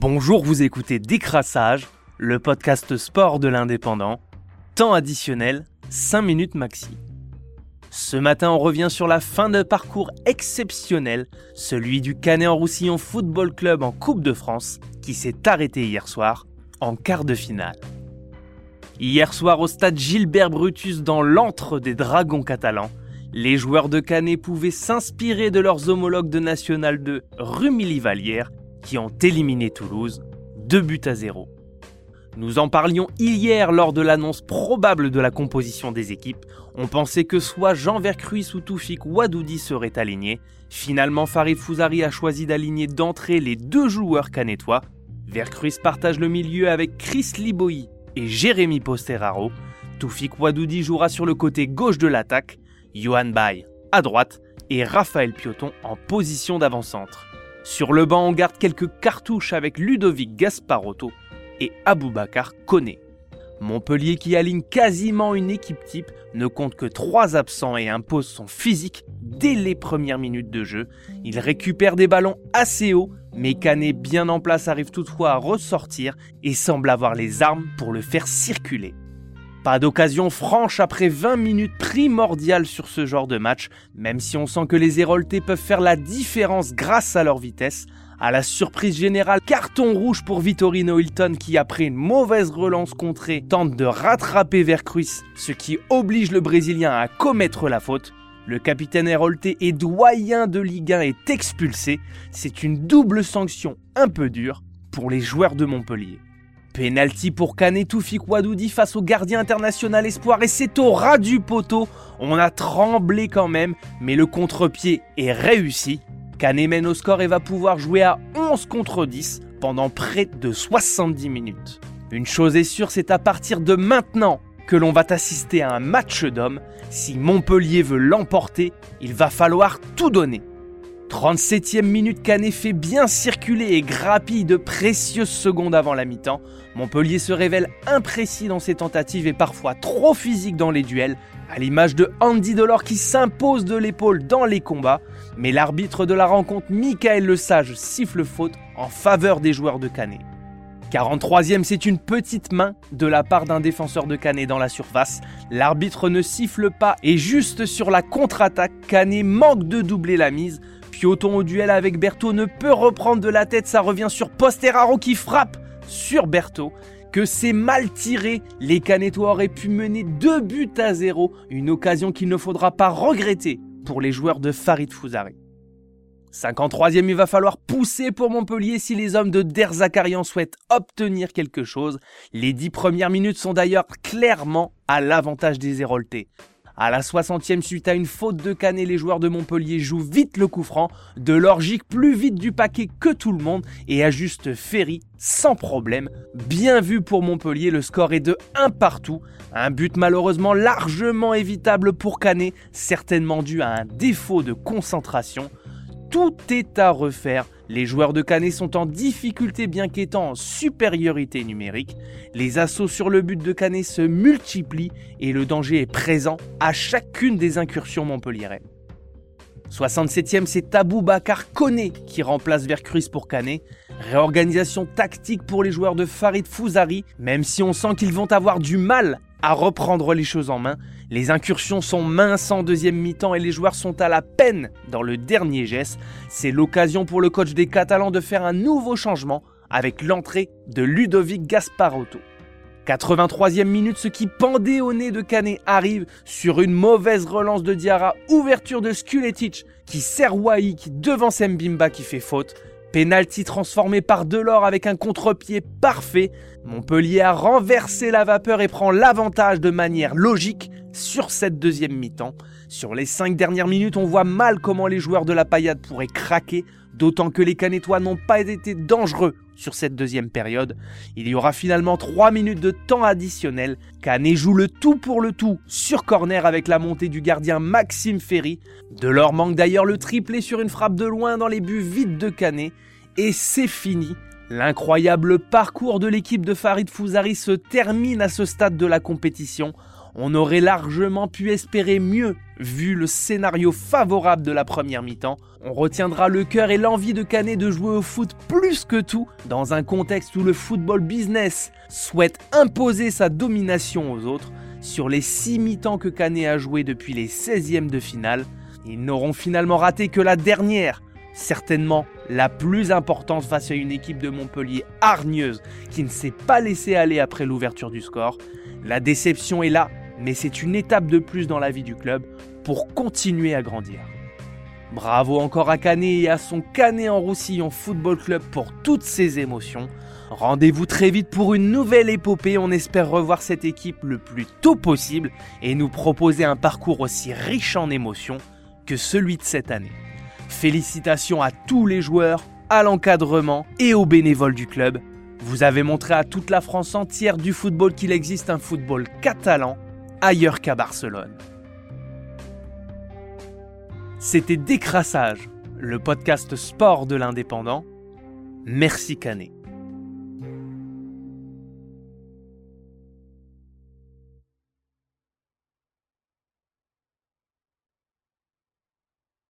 Bonjour, vous écoutez Décrassage, le podcast sport de l'indépendant. Temps additionnel, 5 minutes maxi. Ce matin, on revient sur la fin de parcours exceptionnel, celui du Canet-en-Roussillon Football Club en Coupe de France, qui s'est arrêté hier soir, en quart de finale. Hier soir au stade Gilbert Brutus dans l'antre des Dragons catalans, les joueurs de Canet pouvaient s'inspirer de leurs homologues de National 2, Rumilly-Vallière, qui ont éliminé Toulouse, 2 buts à 0. Nous en parlions hier lors de l'annonce probable de la composition des équipes. On pensait que soit Jean Vercruis ou Toufik Wadoudi seraient alignés. Finalement, Farid Fouzari a choisi d'aligner d'entrée les deux joueurs canetois. Vercruis partage le milieu avec Chris Liboy et Jérémy Posteraro. Toufik Wadoudi jouera sur le côté gauche de l'attaque. Johan Bay à droite et Raphaël Pioton en position d'avant-centre. Sur le banc, on garde quelques cartouches avec Ludovic Gasparotto et Aboubacar Koné. Montpellier qui aligne quasiment une équipe type ne compte que 3 absents et impose son physique dès les premières minutes de jeu. Il récupère des ballons assez hauts, mais Canet bien en place arrive toutefois à ressortir et semble avoir les armes pour le faire circuler. Pas d'occasion franche après 20 minutes primordiales sur ce genre de match, même si on sent que les Héroltés peuvent faire la différence grâce à leur vitesse. À la surprise générale, carton rouge pour Vittorino Hilton qui, après une mauvaise relance contrée, tente de rattraper Vercruis, ce qui oblige le Brésilien à commettre la faute. Le capitaine Hérolté et doyen de Ligue 1 est expulsé. C'est une double sanction un peu dure pour les joueurs de Montpellier. Penalty pour Canet Toufik Wadoudi face au gardien international espoir et c'est au ras du poteau. On a tremblé quand même, mais le contre-pied est réussi. Canet mène au score et va pouvoir jouer à 11 contre 10 pendant près de 70 minutes. Une chose est sûre, c'est à partir de maintenant que l'on va assister à un match d'hommes. Si Montpellier veut l'emporter, il va falloir tout donner. 37e minute, Canet fait bien circuler et grappille de précieuses secondes avant la mi-temps. Montpellier se révèle imprécis dans ses tentatives et parfois trop physique dans les duels, à l'image de Andy Delors qui s'impose de l'épaule dans les combats. Mais l'arbitre de la rencontre, Michael Le Sage, siffle faute en faveur des joueurs de Canet. 43e, c'est une petite main de la part d'un défenseur de Canet dans la surface. L'arbitre ne siffle pas et juste sur la contre-attaque, Canet manque de doubler la mise. Pioton au duel avec Berthaud ne peut reprendre de la tête, ça revient sur Posteraro qui frappe sur Berthaud. Que c'est mal tiré, les Canetois auraient pu mener deux buts à zéro, une occasion qu'il ne faudra pas regretter pour les joueurs de Farid Fouzari. 53e, il va falloir pousser pour Montpellier si les hommes de Der Zakarian souhaitent obtenir quelque chose. Les dix premières minutes sont d'ailleurs clairement à l'avantage des Héroltés. À la 60e, suite à une faute de Canet, les joueurs de Montpellier jouent vite le coup franc. De l'orgique plus vite du paquet que tout le monde et ajuste Ferry sans problème. Bien vu pour Montpellier, le score est de 1 partout. Un but malheureusement largement évitable pour Canet, certainement dû à un défaut de concentration. Tout est à refaire. Les joueurs de Canet sont en difficulté bien qu'étant en supériorité numérique. Les assauts sur le but de Canet se multiplient et le danger est présent à chacune des incursions montpelliéraines. 67e, c'est Tabou Bakar Kone qui remplace Vercruis pour Canet. Réorganisation tactique pour les joueurs de Farid Fouzari, même si on sent qu'ils vont avoir du mal à reprendre les choses en main. Les incursions sont minces en deuxième mi-temps et les joueurs sont à la peine dans le dernier geste. C'est l'occasion pour le coach des Catalans de faire un nouveau changement avec l'entrée de Ludovic Gasparotto. 83e minute, ce qui pendait au nez de Canet arrive sur une mauvaise relance de Diarra, ouverture de Skuletic qui sert Wai qui devance Mbimba qui fait faute. Penalty transformé par Delors avec un contre-pied parfait. Montpellier a renversé la vapeur et prend l'avantage de manière logique sur cette deuxième mi-temps. Sur les cinq dernières minutes, on voit mal comment les joueurs de la paillade pourraient craquer, d'autant que les Canetois n'ont pas été dangereux sur cette deuxième période. Il y aura finalement 3 minutes de temps additionnel. Canet joue le tout pour le tout sur corner avec la montée du gardien Maxime Ferry. Delors manque d'ailleurs le triplé sur une frappe de loin dans les buts vides de Canet. Et c'est fini. L'incroyable parcours de l'équipe de Farid Fouzari se termine à ce stade de la compétition. On aurait largement pu espérer mieux, vu le scénario favorable de la première mi-temps. On retiendra le cœur et l'envie de Canet de jouer au foot plus que tout, dans un contexte où le football business souhaite imposer sa domination aux autres. Sur les 6 mi-temps que Canet a joué depuis les 16e de finale, ils n'auront finalement raté que la dernière, certainement la plus importante face à une équipe de Montpellier hargneuse qui ne s'est pas laissée aller après l'ouverture du score. La déception est là, mais c'est une étape de plus dans la vie du club pour continuer à grandir. Bravo encore à Canet et à son Canet en Roussillon Football Club pour toutes ces émotions. Rendez-vous très vite pour une nouvelle épopée. On espère revoir cette équipe le plus tôt possible et nous proposer un parcours aussi riche en émotions que celui de cette année. Félicitations à tous les joueurs, à l'encadrement et aux bénévoles du club. Vous avez montré à toute la France entière du football qu'il existe un football catalan ailleurs qu'à Barcelone. C'était Décrassage, le podcast sport de l'indépendant. Merci Canet.